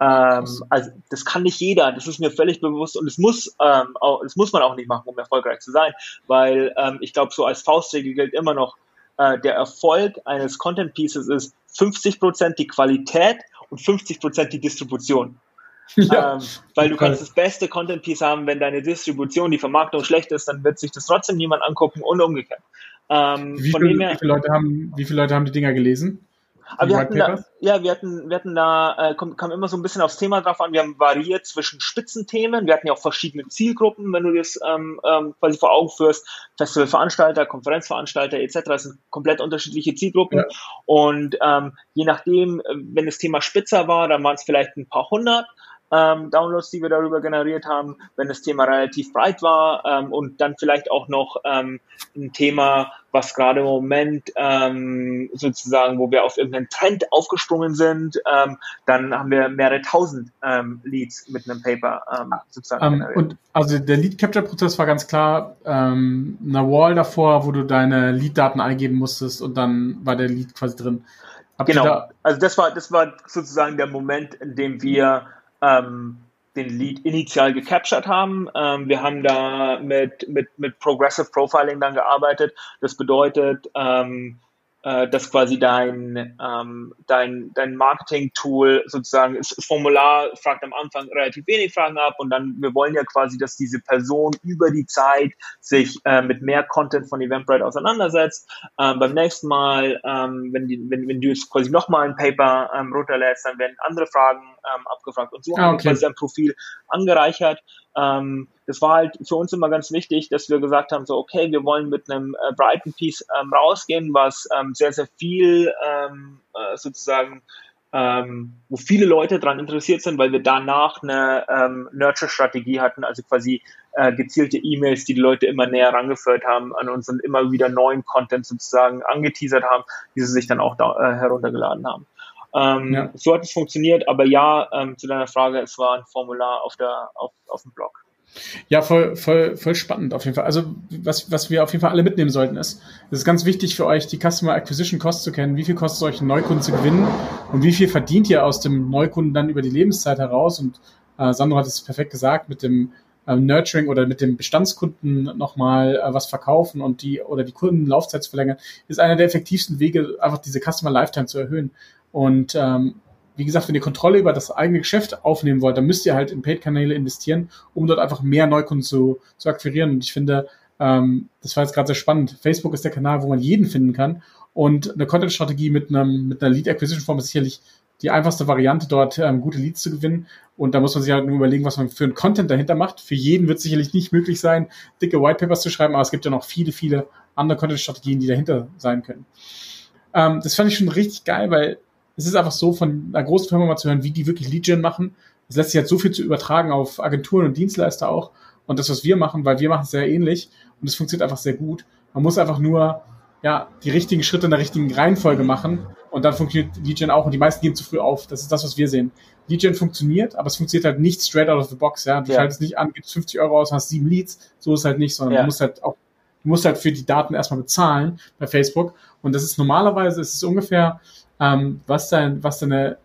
Ähm, also das kann nicht jeder, das ist mir völlig bewusst und es muss, ähm, auch, das muss man auch nicht machen, um erfolgreich zu sein, weil ähm, ich glaube, so als Faustregel gilt immer noch, äh, der Erfolg eines Content Pieces ist 50% die Qualität und 50% die Distribution. <laughs> Ja, ähm, weil du kannst das beste Content Piece haben, wenn deine Distribution, die Vermarktung schlecht ist, dann wird sich das trotzdem niemand angucken und umgekehrt. Ähm, wie, viele, wie, viele Leute haben, wie viele Leute haben die Dinger gelesen? Aber wir hatten da, ja, wir hatten, wir hatten da, äh, kam, kam immer so ein bisschen aufs Thema drauf an. Wir haben variiert zwischen Spitzenthemen. Wir hatten ja auch verschiedene Zielgruppen, wenn du das ähm, ähm, quasi vor Augen führst. Festivalveranstalter, Konferenzveranstalter etc. Das sind komplett unterschiedliche Zielgruppen. Ja. Und ähm, je nachdem, äh, wenn das Thema spitzer war, dann waren es vielleicht ein paar hundert ähm, Downloads, die wir darüber generiert haben, wenn das Thema relativ breit war ähm, und dann vielleicht auch noch ähm, ein Thema, was gerade im Moment ähm, sozusagen, wo wir auf irgendeinen Trend aufgesprungen sind, ähm, dann haben wir mehrere tausend ähm, Leads mit einem Paper ähm, sozusagen ähm, generiert. Und also der Lead Capture Prozess war ganz klar ähm, eine Wall davor, wo du deine Lead-Daten eingeben musstest und dann war der Lead quasi drin. Habt genau. Da also das war das war sozusagen der Moment, in dem wir ähm, den Lead initial gecaptured haben. Ähm, wir haben da mit, mit, mit Progressive Profiling dann gearbeitet. Das bedeutet, ähm, äh, dass quasi dein, ähm, dein, dein Marketing-Tool sozusagen, das Formular fragt am Anfang relativ wenig Fragen ab und dann, wir wollen ja quasi, dass diese Person über die Zeit sich äh, mit mehr Content von Eventbrite auseinandersetzt. Ähm, beim nächsten Mal, ähm, wenn, die, wenn, wenn du jetzt quasi nochmal ein Paper ähm, runterlädst, dann werden andere Fragen ähm, abgefragt und so ah, okay. haben wir quasi dein Profil angereichert. Ähm, das war halt für uns immer ganz wichtig, dass wir gesagt haben, so, okay, wir wollen mit einem äh, Brighton Piece ähm, rausgehen, was ähm, sehr, sehr viel ähm, äh, sozusagen ähm, wo viele Leute daran interessiert sind, weil wir danach eine ähm, Nurture-Strategie hatten, also quasi äh, gezielte E-Mails, die die Leute immer näher rangeführt haben an uns und immer wieder neuen Content sozusagen angeteasert haben, die sie sich dann auch da, äh, heruntergeladen haben. Ähm, ja. So hat es funktioniert, aber ja, ähm, zu deiner Frage, es war ein Formular auf, der, auf, auf dem Blog. Ja, voll, voll, voll spannend auf jeden Fall. Also, was, was wir auf jeden Fall alle mitnehmen sollten, ist, es ist ganz wichtig für euch, die Customer Acquisition Cost zu kennen. Wie viel kostet es euch, einen Neukunden zu gewinnen? Und wie viel verdient ihr aus dem Neukunden dann über die Lebenszeit heraus? Und äh, Sandro hat es perfekt gesagt, mit dem äh, Nurturing oder mit dem Bestandskunden nochmal äh, was verkaufen und die oder die Kundenlaufzeit zu verlängern, ist einer der effektivsten Wege, einfach diese Customer Lifetime zu erhöhen. Und ähm, wie gesagt, wenn ihr Kontrolle über das eigene Geschäft aufnehmen wollt, dann müsst ihr halt in Paid-Kanäle investieren, um dort einfach mehr Neukunden zu, zu akquirieren. Und ich finde, ähm, das war jetzt gerade sehr spannend. Facebook ist der Kanal, wo man jeden finden kann. Und eine Content-Strategie mit, einem, mit einer Lead-Acquisition-Form ist sicherlich die einfachste Variante, dort ähm, gute Leads zu gewinnen. Und da muss man sich halt nur überlegen, was man für einen Content dahinter macht. Für jeden wird es sicherlich nicht möglich sein, dicke Whitepapers zu schreiben, aber es gibt ja noch viele, viele andere Content-Strategien, die dahinter sein können. Ähm, das fand ich schon richtig geil, weil es ist einfach so, von einer großen Firma mal zu hören, wie die wirklich Lead-Gen machen. Es lässt sich halt so viel zu übertragen auf Agenturen und Dienstleister auch. Und das, was wir machen, weil wir machen es sehr ähnlich und es funktioniert einfach sehr gut. Man muss einfach nur ja, die richtigen Schritte in der richtigen Reihenfolge machen und dann funktioniert Lead-Gen auch und die meisten geben zu früh auf. Das ist das, was wir sehen. Lead-Gen funktioniert, aber es funktioniert halt nicht straight out of the box. Ja? Du ja. schaltest nicht an, gibst 50 Euro aus, hast sieben Leads. So ist es halt nicht, sondern ja. du musst halt auch, du musst halt für die Daten erstmal bezahlen bei Facebook. Und das ist normalerweise, ist es ungefähr ähm, was, dein, was deine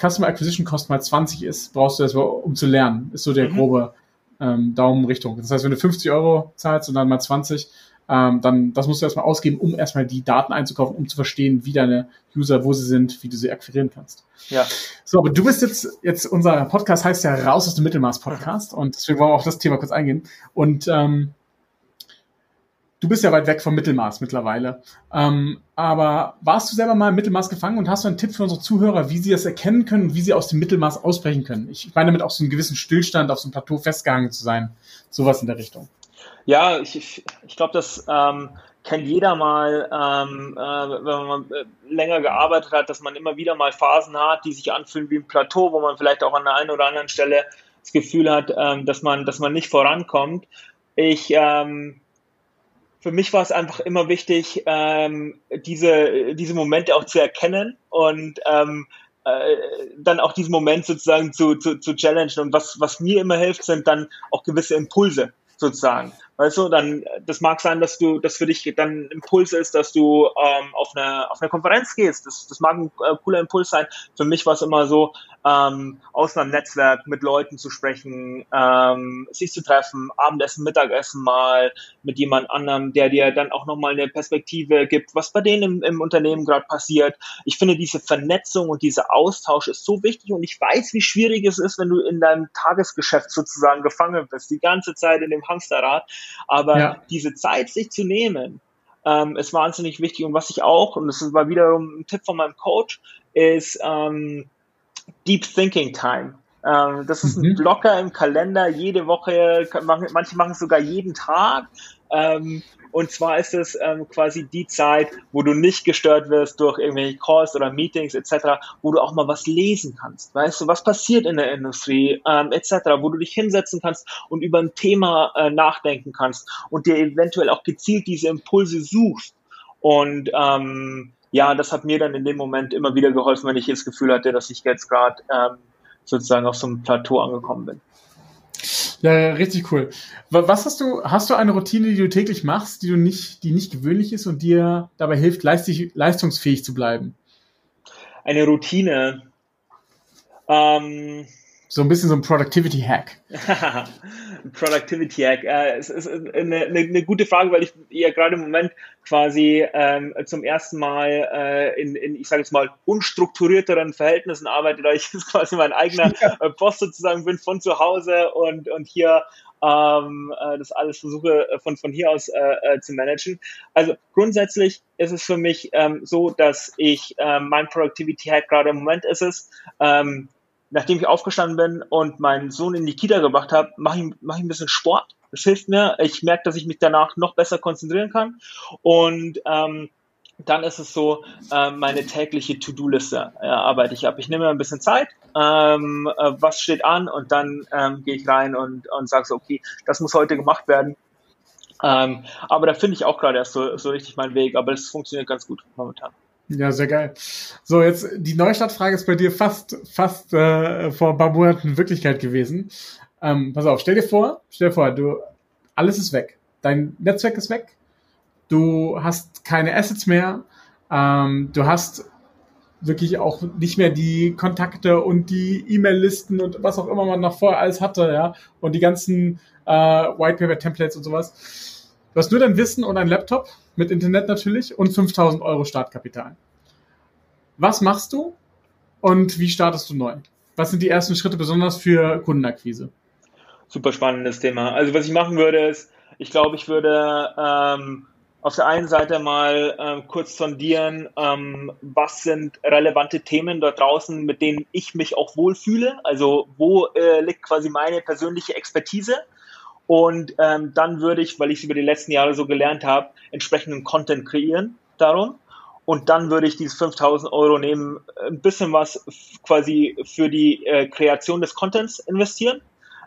Customer Acquisition Cost mal 20 ist, brauchst du das, um zu lernen. Ist so der mhm. grobe ähm, Daumenrichtung. Das heißt, wenn du 50 Euro zahlst und dann mal 20, ähm, dann das musst du erstmal ausgeben, um erstmal die Daten einzukaufen, um zu verstehen, wie deine User, wo sie sind, wie du sie akquirieren kannst. Ja. So, aber du bist jetzt, jetzt unser Podcast heißt ja Raus aus dem Mittelmaß Podcast und deswegen wollen wir auf das Thema kurz eingehen. Und ähm, du bist ja weit weg vom Mittelmaß mittlerweile. Ähm, aber warst du selber mal im Mittelmaß gefangen und hast du einen Tipp für unsere Zuhörer, wie sie das erkennen können und wie sie aus dem Mittelmaß ausbrechen können? Ich meine damit auch so einen gewissen Stillstand auf so einem Plateau festgehangen zu sein. Sowas in der Richtung. Ja, ich, ich, glaube, das ähm, kennt jeder mal, ähm, äh, wenn man äh, länger gearbeitet hat, dass man immer wieder mal Phasen hat, die sich anfühlen wie ein Plateau, wo man vielleicht auch an der einen oder anderen Stelle das Gefühl hat, ähm, dass man, dass man nicht vorankommt. Ich ähm, für mich war es einfach immer wichtig, ähm, diese, diese Momente auch zu erkennen und ähm, äh, dann auch diesen Moment sozusagen zu, zu, zu challengen. Und was, was mir immer hilft, sind dann auch gewisse Impulse sozusagen. Weißt du, dann, das mag sein, dass du, das für dich dann ein Impuls ist, dass du ähm, auf, eine, auf eine Konferenz gehst. Das, das mag ein äh, cooler Impuls sein. Für mich war es immer so, ähm, aus einem Netzwerk mit Leuten zu sprechen, ähm, sich zu treffen, Abendessen, Mittagessen mal mit jemand anderem, der dir dann auch nochmal eine Perspektive gibt, was bei denen im, im Unternehmen gerade passiert. Ich finde, diese Vernetzung und dieser Austausch ist so wichtig und ich weiß, wie schwierig es ist, wenn du in deinem Tagesgeschäft sozusagen gefangen bist, die ganze Zeit in dem Hamsterrad. Aber ja. diese Zeit sich zu nehmen, ähm, ist wahnsinnig wichtig. Und was ich auch, und das war wiederum ein Tipp von meinem Coach, ist, ähm, Deep Thinking Time. Ähm, das ist ein mhm. Blocker im Kalender, jede Woche, manche machen es sogar jeden Tag. Ähm, und zwar ist es ähm, quasi die Zeit, wo du nicht gestört wirst durch irgendwelche Calls oder Meetings etc., wo du auch mal was lesen kannst. Weißt du, was passiert in der Industrie ähm, etc., wo du dich hinsetzen kannst und über ein Thema äh, nachdenken kannst und dir eventuell auch gezielt diese Impulse suchst. Und ähm, ja, das hat mir dann in dem Moment immer wieder geholfen, wenn ich das Gefühl hatte, dass ich jetzt gerade ähm, sozusagen auf so einem Plateau angekommen bin. Ja, richtig cool. Was hast du, hast du eine Routine, die du täglich machst, die du nicht, die nicht gewöhnlich ist und dir dabei hilft, leistungsfähig zu bleiben? Eine Routine. Ähm, so ein bisschen so ein Productivity-Hack. <laughs> Productivity-Hack. Äh, es ist eine, eine, eine, gute Frage, weil ich ja gerade im Moment quasi ähm, zum ersten Mal äh, in, in, ich sage jetzt mal, unstrukturierteren Verhältnissen arbeite, da ich <laughs> quasi mein eigener äh, Boss sozusagen bin von zu Hause und, und hier ähm, äh, das alles versuche äh, von, von hier aus äh, äh, zu managen. Also grundsätzlich ist es für mich ähm, so, dass ich äh, mein Productivity Hack gerade im Moment ist es, ähm, nachdem ich aufgestanden bin und meinen Sohn in die Kita gebracht habe, mache ich, mach ich ein bisschen Sport. Das hilft mir. Ich merke, dass ich mich danach noch besser konzentrieren kann. Und ähm, dann ist es so, äh, meine tägliche To-Do-Liste äh, arbeite ich ab. Ich nehme mir ein bisschen Zeit, ähm, äh, was steht an und dann ähm, gehe ich rein und, und sage so, okay, das muss heute gemacht werden. Ähm, aber da finde ich auch gerade erst so, so richtig meinen Weg, aber es funktioniert ganz gut momentan. Ja, sehr geil. So, jetzt die Neustartfrage ist bei dir fast, fast äh, vor ein paar Monaten Wirklichkeit gewesen. Ähm, pass auf, stell dir vor, stell dir vor, du, alles ist weg. Dein Netzwerk ist weg. Du hast keine Assets mehr. Ähm, du hast wirklich auch nicht mehr die Kontakte und die E-Mail-Listen und was auch immer man noch vorher alles hatte, ja, und die ganzen äh, Whitepaper-Templates und sowas. Du hast nur dein Wissen und ein Laptop mit Internet natürlich und 5000 Euro Startkapital. Was machst du und wie startest du neu? Was sind die ersten Schritte besonders für Kundenakquise? Super spannendes Thema. Also was ich machen würde ist, ich glaube, ich würde ähm, auf der einen Seite mal ähm, kurz sondieren, ähm, was sind relevante Themen dort draußen, mit denen ich mich auch wohlfühle. Also wo äh, liegt quasi meine persönliche Expertise? Und ähm, dann würde ich, weil ich es über die letzten Jahre so gelernt habe, entsprechenden Content kreieren darum. Und dann würde ich diese 5000 Euro nehmen, ein bisschen was quasi für die äh, Kreation des Contents investieren.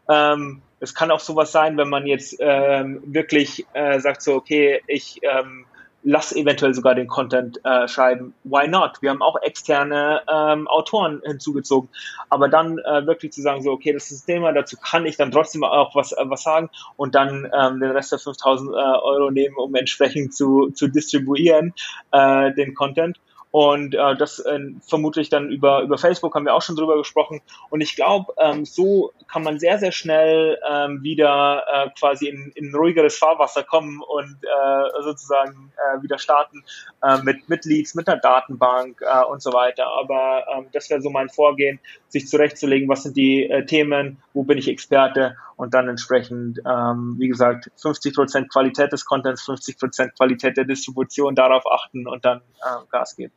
Ähm, es kann auch sowas sein, wenn man jetzt ähm, wirklich äh, sagt so, okay, ich ähm, lass eventuell sogar den Content äh, schreiben. Why not? Wir haben auch externe ähm, Autoren hinzugezogen. Aber dann äh, wirklich zu sagen, so, okay, das ist das Thema, dazu kann ich dann trotzdem auch was, äh, was sagen und dann ähm, den Rest der 5000 äh, Euro nehmen, um entsprechend zu, zu distribuieren, äh, den Content. Und äh, das äh, vermutlich dann über, über Facebook haben wir auch schon drüber gesprochen. Und ich glaube, ähm, so kann man sehr, sehr schnell ähm, wieder äh, quasi in, in ruhigeres Fahrwasser kommen und äh, sozusagen äh, wieder starten äh, mit, mit Leads, mit einer Datenbank äh, und so weiter. Aber ähm, das wäre so mein Vorgehen, sich zurechtzulegen, was sind die äh, Themen, wo bin ich Experte und dann entsprechend, ähm, wie gesagt, 50 Prozent Qualität des Contents, 50 Prozent Qualität der Distribution, darauf achten und dann äh, Gas geben.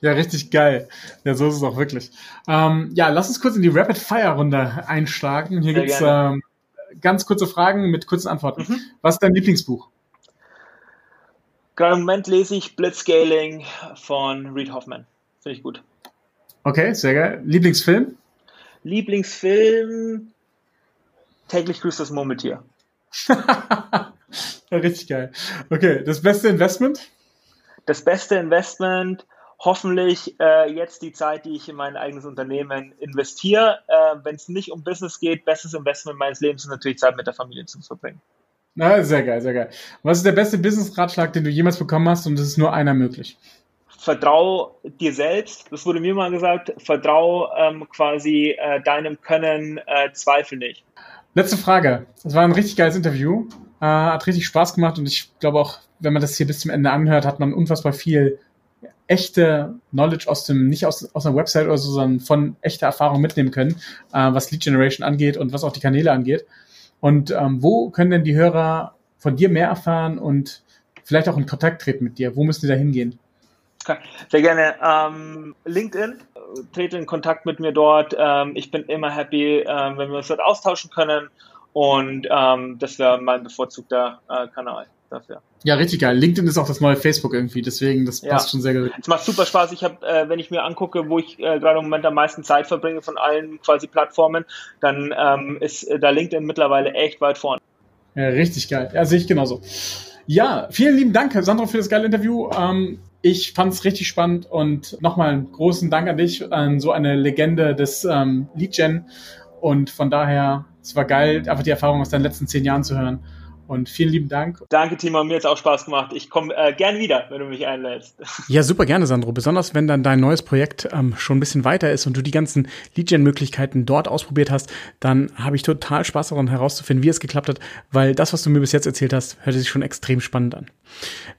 Ja, richtig geil. Ja, so ist es auch wirklich. Ähm, ja, lass uns kurz in die Rapid-Fire-Runde einschlagen. Hier Sehr gibt's ähm, ganz kurze Fragen mit kurzen Antworten. Mhm. Was ist dein Lieblingsbuch? Gerade im Moment lese ich Blitzscaling von Reed Hoffman. Finde ich gut. Okay, sehr geil. Lieblingsfilm? Lieblingsfilm täglich grüßt das Murmeltier. <laughs> Richtig geil. Okay, das beste Investment? Das beste Investment hoffentlich äh, jetzt die Zeit, die ich in mein eigenes Unternehmen investiere. Äh, Wenn es nicht um Business geht, bestes Investment meines Lebens ist natürlich Zeit mit der Familie zu verbringen. Na, sehr geil, sehr geil. Was ist der beste Business-Ratschlag, den du jemals bekommen hast und es ist nur einer möglich? Vertrau dir selbst, das wurde mir mal gesagt, vertrau ähm, quasi äh, deinem Können, äh, zweifel nicht. Letzte Frage. Das war ein richtig geiles Interview. Äh, hat richtig Spaß gemacht und ich glaube auch, wenn man das hier bis zum Ende anhört, hat man unfassbar viel echte Knowledge aus dem, nicht aus, aus einer Website oder so, sondern von echter Erfahrung mitnehmen können, äh, was Lead Generation angeht und was auch die Kanäle angeht. Und ähm, wo können denn die Hörer von dir mehr erfahren und vielleicht auch in Kontakt treten mit dir? Wo müssen die da hingehen? Sehr gerne. Ähm, LinkedIn, trete in Kontakt mit mir dort. Ähm, ich bin immer happy, ähm, wenn wir uns dort austauschen können. Und ähm, das wäre mein bevorzugter äh, Kanal dafür. Ja, richtig geil. LinkedIn ist auch das neue Facebook irgendwie, deswegen das ja. passt schon sehr gut. Es macht super Spaß. Ich habe, äh, wenn ich mir angucke, wo ich äh, gerade im Moment am meisten Zeit verbringe von allen quasi Plattformen, dann ähm, ist äh, da LinkedIn mittlerweile echt weit vorne. Ja, richtig geil. Ja, sehe ich genauso. Ja, vielen lieben Dank, Sandro, für das geile Interview. Ähm, ich fand es richtig spannend und nochmal einen großen Dank an dich, an so eine Legende des ähm, Lead Gen. Und von daher, es war geil, einfach die Erfahrung aus deinen letzten zehn Jahren zu hören. Und vielen lieben Dank. Danke, Timo. Mir hat auch Spaß gemacht. Ich komme äh, gern wieder, wenn du mich einlädst. <laughs> Ja, super gerne, Sandro. Besonders wenn dann dein neues Projekt ähm, schon ein bisschen weiter ist und du die ganzen Lead-Gen-Möglichkeiten dort ausprobiert hast, dann habe ich total Spaß daran herauszufinden, wie es geklappt hat, weil das, was du mir bis jetzt erzählt hast, hörte sich schon extrem spannend an.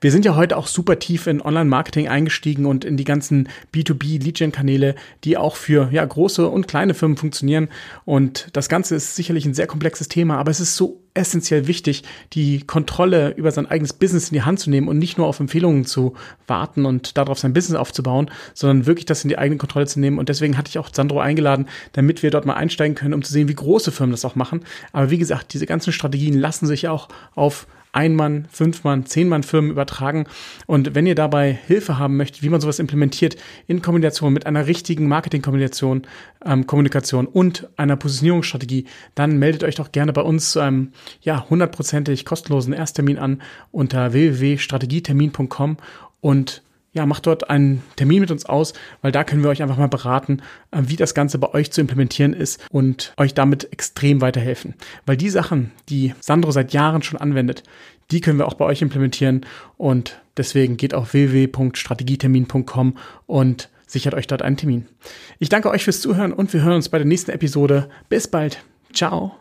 Wir sind ja heute auch super tief in Online-Marketing eingestiegen und in die ganzen B2B-Lead-Gen-Kanäle, die auch für ja, große und kleine Firmen funktionieren. Und das Ganze ist sicherlich ein sehr komplexes Thema, aber es ist so essentiell wichtig, die Kontrolle über sein eigenes Business in die Hand zu nehmen und nicht nur auf Empfehlungen zu warten und darauf sein Business aufzubauen, sondern wirklich das in die eigene Kontrolle zu nehmen. Und deswegen hatte ich auch Sandro eingeladen, damit wir dort mal einsteigen können, um zu sehen, wie große Firmen das auch machen. Aber wie gesagt, diese ganzen Strategien lassen sich auch auf ein-Mann, Fünf-Mann, Zehn-Mann-Firmen übertragen. Und wenn ihr dabei Hilfe haben möchtet, wie man sowas implementiert, in Kombination mit einer richtigen Marketing-Kommunikation ähm, Kommunikation und einer Positionierungsstrategie, dann meldet euch doch gerne bei uns zu einem ja, hundertprozentig kostenlosen Ersttermin an unter www.strategietermin.com und ja, macht dort einen Termin mit uns aus, weil da können wir euch einfach mal beraten, äh, wie das Ganze bei euch zu implementieren ist und euch damit extrem weiterhelfen. Weil die Sachen, die Sandro seit Jahren schon anwendet, die können wir auch bei euch implementieren und deswegen geht auf www.strategietermin.com und sichert euch dort einen Termin. Ich danke euch fürs Zuhören und wir hören uns bei der nächsten Episode. Bis bald. Ciao.